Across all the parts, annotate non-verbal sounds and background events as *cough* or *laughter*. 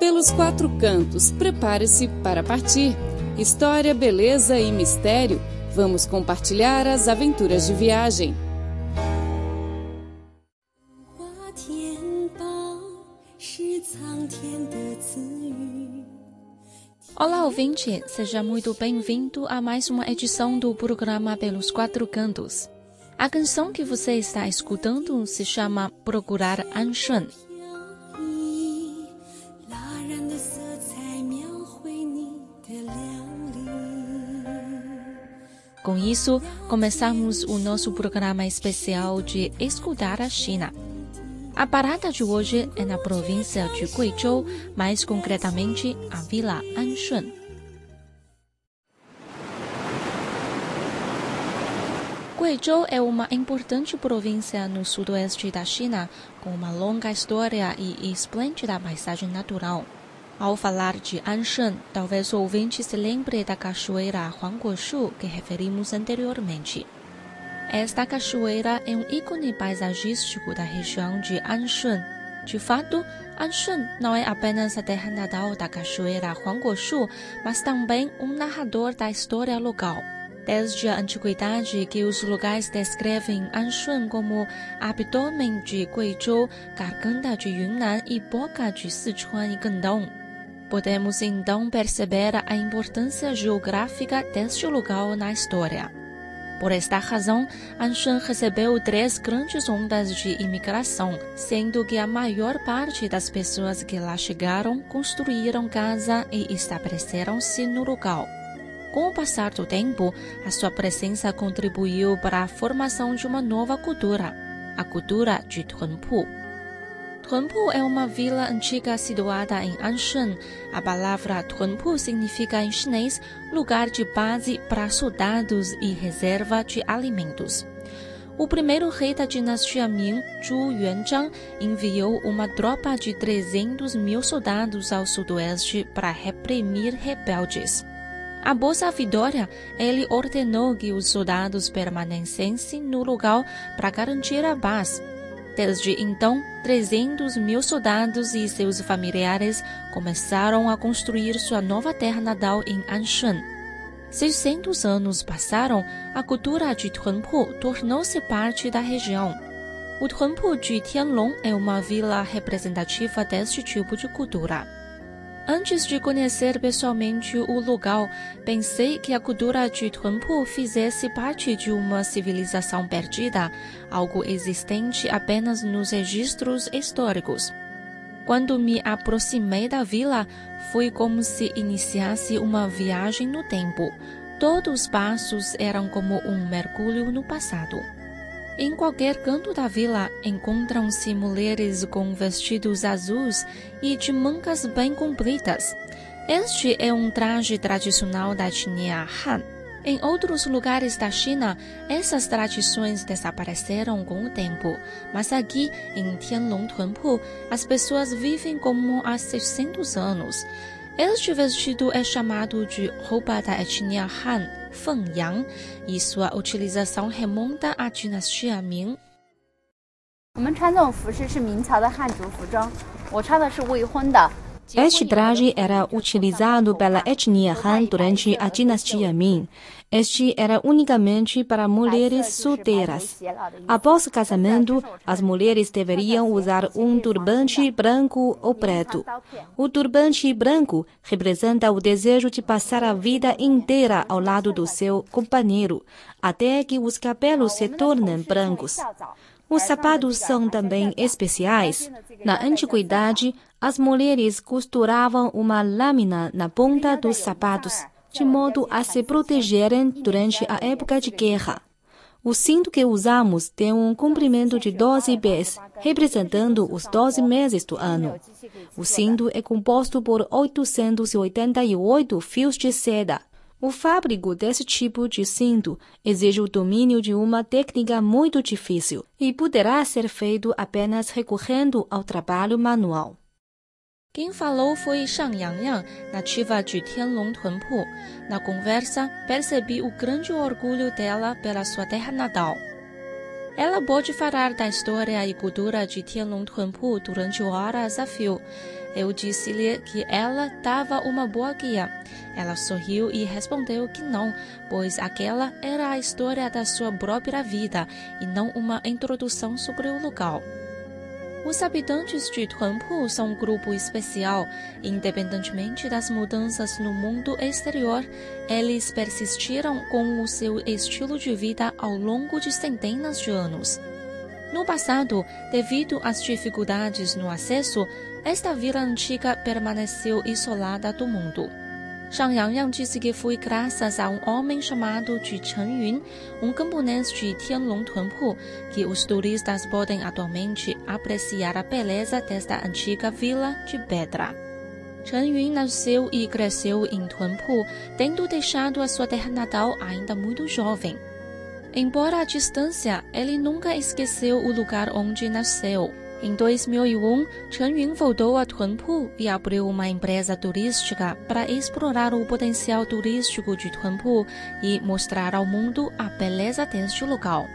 Pelos quatro cantos, prepare-se para partir. História, beleza e mistério. Vamos compartilhar as aventuras de viagem. Olá, ouvinte! Seja muito bem-vindo a mais uma edição do programa Pelos Quatro Cantos. A canção que você está escutando se chama Procurar Anshun. Com isso, começamos o nosso programa especial de Escutar a China. A parada de hoje é na província de Guizhou, mais concretamente a Vila Anshun. Guizhou é uma importante província no sudoeste da China, com uma longa história e esplêndida paisagem natural. Ao falar de Anshan, talvez o ouvinte se lembre da cachoeira Huangguoshu que referimos anteriormente. Esta cachoeira é um ícone paisagístico da região de Anshun. De fato, Anshun não é apenas a terra natal da cachoeira Huangguoshu, mas também um narrador da história local. Desde a antiguidade que os lugares descrevem Anshun como abdômen de Guizhou, garganta de Yunnan e boca de Sichuan e Guangdong. Podemos então perceber a importância geográfica deste lugar na história. Por esta razão, Anshan recebeu três grandes ondas de imigração, sendo que a maior parte das pessoas que lá chegaram construíram casa e estabeleceram-se no lugar. Com o passar do tempo, a sua presença contribuiu para a formação de uma nova cultura, a cultura de Tunpu. Tunpu é uma vila antiga situada em Anshan. A palavra Tunpu significa em chinês lugar de base para soldados e reserva de alimentos. O primeiro rei da dinastia Ming, Zhu Yuanzhang, enviou uma tropa de 300 mil soldados ao sudoeste para reprimir rebeldes. Após a vitória, ele ordenou que os soldados permanecessem no lugar para garantir a paz. Desde então, 300 mil soldados e seus familiares começaram a construir sua nova terra natal em Anshan. 600 anos passaram, a cultura de Tunpu tornou-se parte da região. O Tunpu de Tianlong é uma vila representativa deste tipo de cultura. Antes de conhecer pessoalmente o lugar, pensei que a cultura de Tunpu fizesse parte de uma civilização perdida, algo existente apenas nos registros históricos. Quando me aproximei da vila, foi como se iniciasse uma viagem no tempo. Todos os passos eram como um mergulho no passado. Em qualquer canto da vila encontram-se mulheres com vestidos azuis e de mangas bem compridas. Este é um traje tradicional da etnia Han. Em outros lugares da China, essas tradições desapareceram com o tempo, mas aqui, em Tianlong Tunpu, as pessoas vivem como há 600 anos. Este vestido é chamado de roupa da etnia Han, Fengyang, e sua utilização remonta à dinastia Ming. 我们穿这种服饰是明朝的汉族服装，我穿的是未婚的。Este traje era utilizado pela etnia Han durante a dinastia Ming. Este era unicamente para mulheres solteiras. Após o casamento, as mulheres deveriam usar um turbante branco ou preto. O turbante branco representa o desejo de passar a vida inteira ao lado do seu companheiro, até que os cabelos se tornem brancos. Os sapatos são também especiais. Na antiguidade, as mulheres costuravam uma lâmina na ponta dos sapatos, de modo a se protegerem durante a época de guerra. O cinto que usamos tem um comprimento de 12 pés, representando os 12 meses do ano. O cinto é composto por 888 fios de seda. O fábrico desse tipo de cinto exige o domínio de uma técnica muito difícil e poderá ser feito apenas recorrendo ao trabalho manual. Quem falou foi Shang Yangyang, nativa de Tianlong Tunpu. Na conversa, percebi o grande orgulho dela pela sua terra natal. Ela pôde falar da história e cultura de Tianlong Tunpu durante horas a fio. Eu disse-lhe que ela dava uma boa guia. Ela sorriu e respondeu que não, pois aquela era a história da sua própria vida e não uma introdução sobre o local. Os habitantes de Tuanpu são um grupo especial. Independentemente das mudanças no mundo exterior, eles persistiram com o seu estilo de vida ao longo de centenas de anos. No passado, devido às dificuldades no acesso, esta vila antiga permaneceu isolada do mundo. Shang Yangyang disse que foi graças a um homem chamado Chen Yun, um camponês de Tianlong Tunpu, que os turistas podem atualmente apreciar a beleza desta antiga vila de pedra. Chen Yun nasceu e cresceu em Tunpu, tendo deixado a sua terra natal ainda muito jovem. Embora à distância, ele nunca esqueceu o lugar onde nasceu. Em 2001, Chen Yun voltou a Tunpu e abriu uma empresa turística para explorar o potencial turístico de Tunpu e mostrar ao mundo a beleza deste local.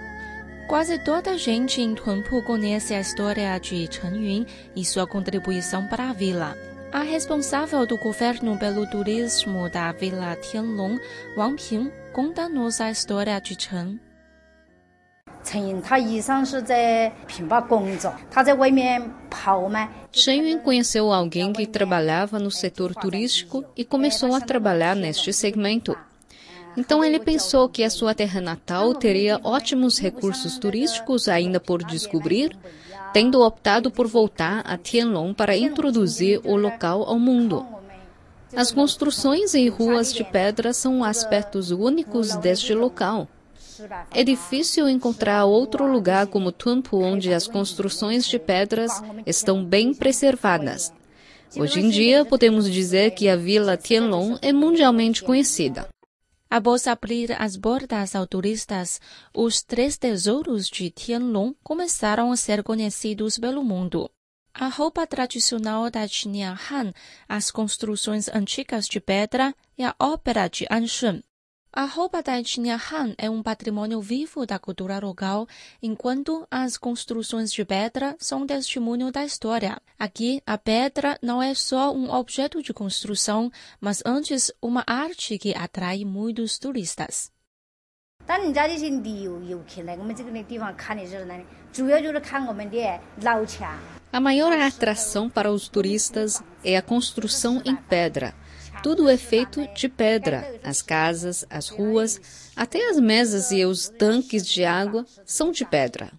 Quase toda a gente em Tunpu conhece a história de Chen Yun e sua contribuição para a vila. A responsável do governo pelo turismo da Vila Tianlong, Wang Ping, conta-nos a história de Chen. 陈云他以上是在平坝工作，他在外面跑嘛。 Chen Yun conheceu alguém que trabalhava no setor turístico e começou a trabalhar neste segmento. Então ele pensou que a sua terra natal teria ótimos recursos turísticos ainda por descobrir, tendo optado por voltar a Tianlong para introduzir o local ao mundo. As construções e ruas de pedra são aspectos únicos deste local. É difícil encontrar outro lugar como Tunpu onde as construções de pedras estão bem preservadas. Hoje em dia, podemos dizer que a Vila Tianlong é mundialmente conhecida. Após abrir as portas ao turistas, os três tesouros de Tianlong começaram a ser conhecidos pelo mundo. A roupa tradicional da etnia Han, as construções antigas de pedra e a ópera de Anshun. A roupa da etnia Han é um patrimônio vivo da cultura local, enquanto as construções de pedra são testemunho da história. Aqui, a pedra não é só um objeto de construção, mas antes uma arte que atrai muitos turistas. 当人家这些旅游游客来我们这个地方看的时候呢，主要就是看我们的老墙。 A maior atração para os turistas é a construção em pedra. Tudo é feito de pedra. As casas, as ruas, até as mesas e os tanques de água são de pedra.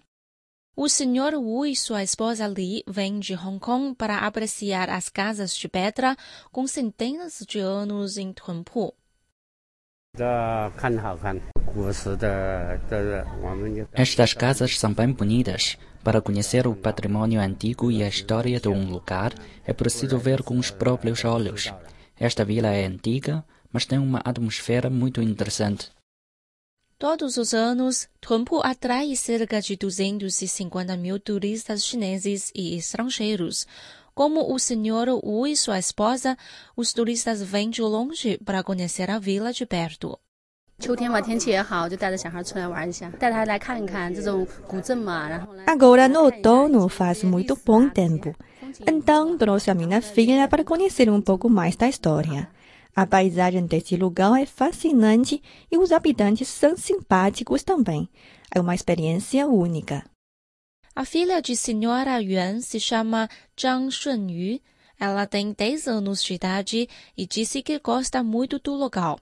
O Sr. Wu e sua esposa Li vêm de Hong Kong para apreciar as casas de pedra com centenas de anos em Tunpu. Estas casas são bem bonitas. Para conhecer o patrimônio antigo e a história de um lugar, é preciso ver com os próprios olhos. Esta vila é antiga, mas tem uma atmosfera muito interessante. Todos os anos, Tunpu atrai cerca de 250 mil turistas chineses e estrangeiros. Como o senhor Wu e sua esposa, os turistas vêm de longe para conhecer a vila de perto. 秋天嘛，天气也好，就带着小孩出来玩一下，带他来看一看这种古镇嘛。然后呢， Agora no outono faz muito bom tempo. Então trouxe a minha filha para conhecer um pouco mais da história. A paisagem desse lugar é fascinante e os habitantes são simpáticos também. É uma experiência única. A filha de senhora Yuan se chama Zhang Shunyu. Ela tem 10 anos de idade e disse que gosta muito do local.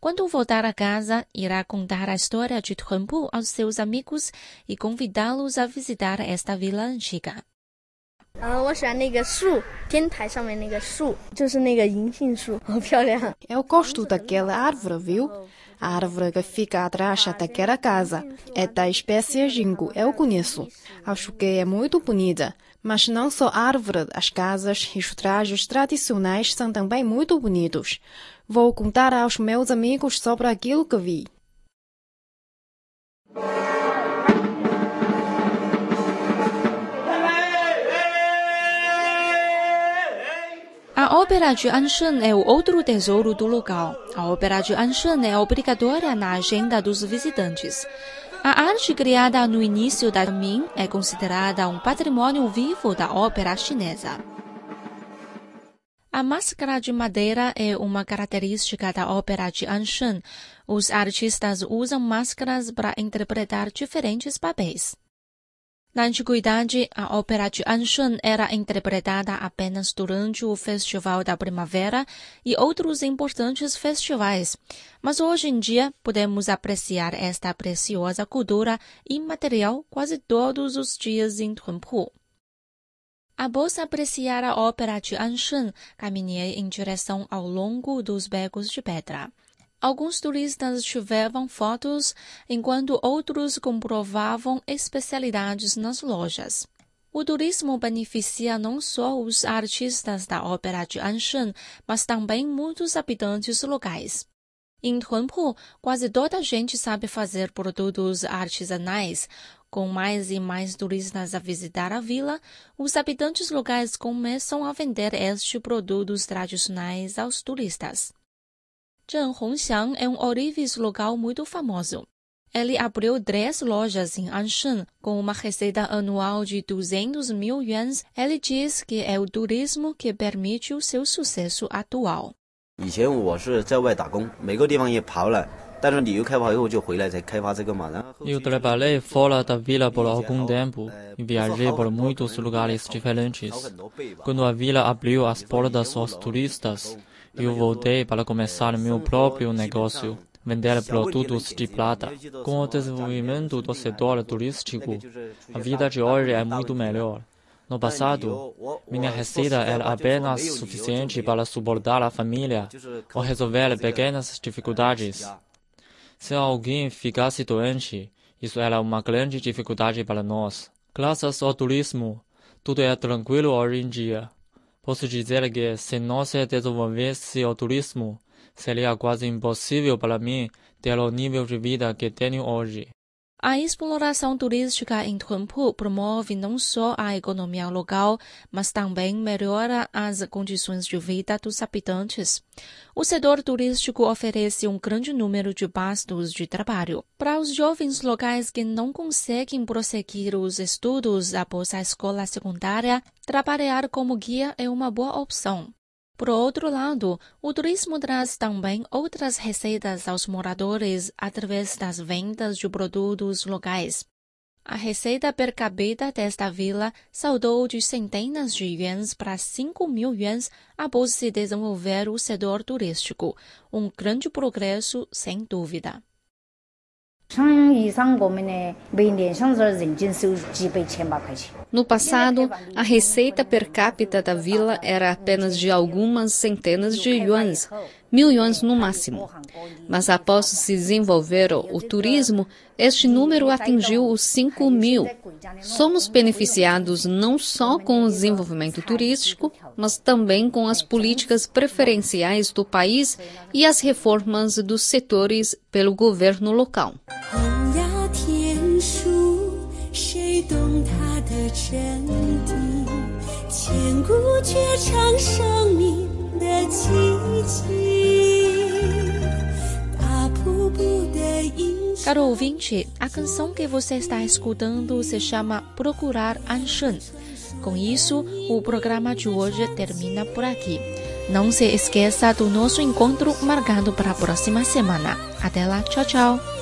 Quando voltar a casa, irá contar a história de Tunpu aos seus amigos e convidá-los a visitar esta vila antiga. 嗯，我喜欢那个树，天台上面那个树，就是那个银杏树，好漂亮。 *laughs* Eu gosto daquela árvore, viu? A árvore que fica atrás daquela casa. É da espécie ginkgo, eu conheço. Acho que é muito bonita. Mas não só a árvore, as casas e os trajes tradicionais são também muito bonitos. Vou contar aos meus amigos sobre aquilo que vi. A ópera de Anshan é o outro tesouro do local. A ópera de Anshan é obrigatória na agenda dos visitantes. A arte criada no início da Ming é considerada um patrimônio vivo da ópera chinesa. A máscara de madeira é uma característica da ópera de Anshan. Os artistas usam máscaras para interpretar diferentes papéis. Na antiguidade, a ópera de Anshan era interpretada apenas durante o Festival da Primavera e outros importantes festivais, mas hoje em dia podemos apreciar esta preciosa cultura imaterial quase todos os dias em Tunpu. Após apreciar a ópera de Anshan, caminhei em direção ao longo dos becos de pedra. Alguns turistas tiveram fotos, enquanto outros comprovavam especialidades nas lojas. O turismo beneficia não só os artistas da ópera de Anshan, mas também muitos habitantes locais. Em Tunpu, quase toda a gente sabe fazer produtos artesanais, com mais e mais turistas a visitar a vila, os habitantes locais começam a vender estes produtos tradicionais aos turistas. Zheng Hongxiang é um ourives local muito famoso. Ele abriu três lojas em Anshan com uma receita anual de 200 mil yuans. Ele diz que é o turismo que permite o seu sucesso atual. 以前我是在外打工，每个地方也跑了。 Eu trabalhei fora da vila por algum tempo e viajei por muitos lugares diferentes. Quando a vila abriu as portas aos turistas, eu voltei para começar meu próprio negócio, vender produtos de prata. Com o desenvolvimento do setor turístico, a vida de hoje é muito melhor. No passado, minha receita era apenas suficiente para suportar a família ou resolver pequenas dificuldades. Se alguém ficasse doente, isso era uma grande dificuldade para nós. Graças ao turismo, tudo é tranquilo hoje em dia. Posso dizer que se não se desenvolvesse o turismo, seria quase impossível para mim ter o nível de vida que tenho hoje. A exploração turística em Tunpu promove não só a economia local, mas também melhora as condições de vida dos habitantes. O setor turístico oferece um grande número de postos de trabalho. Para os jovens locais que não conseguem prosseguir os estudos após a escola secundária, trabalhar como guia é uma boa opção. Por outro lado, o turismo traz também outras receitas aos moradores através das vendas de produtos locais. A receita per capita desta vila saltou de centenas de yuans para 5 mil yuans após se desenvolver o setor turístico, um grande progresso sem dúvida. No passado, a receita per capita da vila era apenas de algumas centenas de yuans, mil yuans no máximo. Mas após se desenvolver o turismo, este número atingiu os 5 mil. Somos beneficiados não só com o desenvolvimento turístico, mas também com as políticas preferenciais do país e as reformas dos setores pelo governo local. Caro ouvinte, a canção que você está escutando se chama Procurar Anshan. Com isso, o programa de hoje termina por aqui. Não se esqueça do nosso encontro marcado para a próxima semana. Até lá, tchau, tchau!